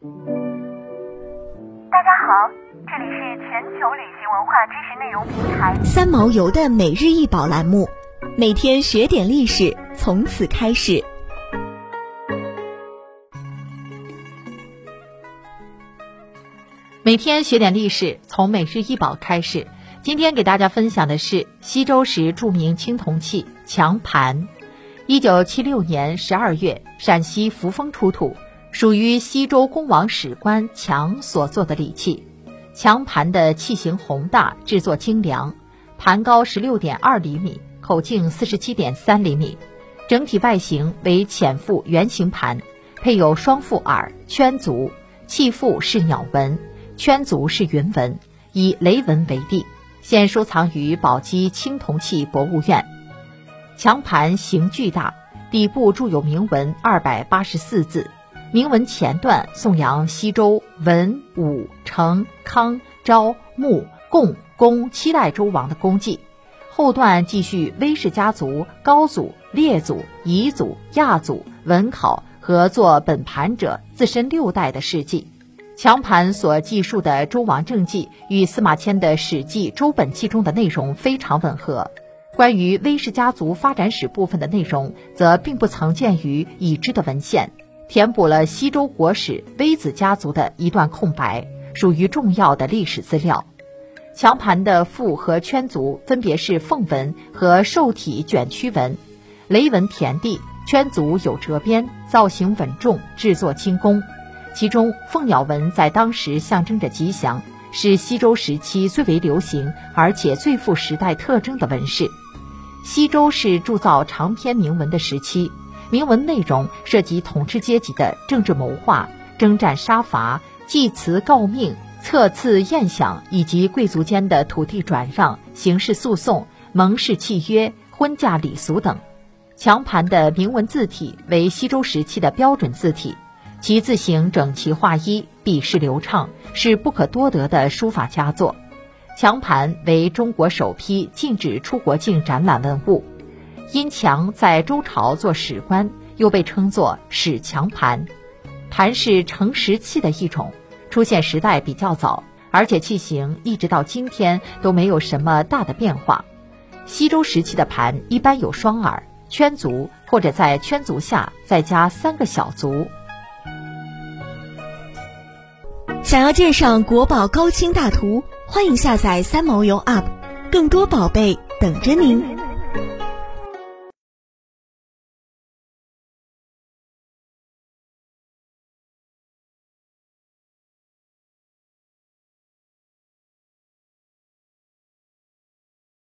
大家好，这里是全球旅行文化知识内容平台三毛游的每日一宝栏目，每天学点历史，从此开始。每天学点历史，从每日一宝开始。今天给大家分享的是西周时著名青铜器强盘。一九七六年十二月，陕西扶风出土，属于西周公王史官强所做的礼器。强盘的器型宏大，制作精良，盘高十六点二厘米，口径四十七点三厘米，整体外形为浅腹圆形盘，配有双腹耳、圈足，器腹是鸟纹，圈足是云纹，以雷纹为地。现收藏于宝鸡青铜器博物院。强盘形巨大，底部铸有铭文二百八十四字，铭文前段颂扬西周文武成康昭穆共公七代周王的功绩，后段继续威氏家族高祖列祖夷祖亚祖文考和做本盘者自身六代的事迹。强盘所记述的周王政绩与司马迁的《史记·周本纪》中的内容非常吻合。关于威氏家族发展史部分的内容，则并不曾见于已知的文献，填补了西周国史微子家族的一段空白，属于重要的历史资料。墙盘的腹和圈足分别是凤纹和兽体卷曲纹，雷纹田地，圈足有折边，造型稳重，制作精工。其中，凤鸟纹在当时象征着吉祥，是西周时期最为流行而且最富时代特征的纹饰。西周是铸造长篇铭文的时期，铭文内容涉及统治阶级的政治谋划、征战杀伐、祭祠告命、册赐宴享，以及贵族间的土地转让、刑事诉讼、盟誓契约、婚嫁礼俗等。墙盘的铭文字体为西周时期的标准字体。其字形整齐划一，笔势流畅，是不可多得的书法佳作。墙盘为中国首批禁止出国境展览文物。殷强在周朝做史官，又被称作史强盘。盘是盛石器的一种，出现时代比较早，而且器型一直到今天都没有什么大的变化。西周时期的盘一般有双耳、圈足，或者在圈足下再加三个小足。想要鉴赏国宝高清大图，欢迎下载三毛游 App，更多宝贝等着您。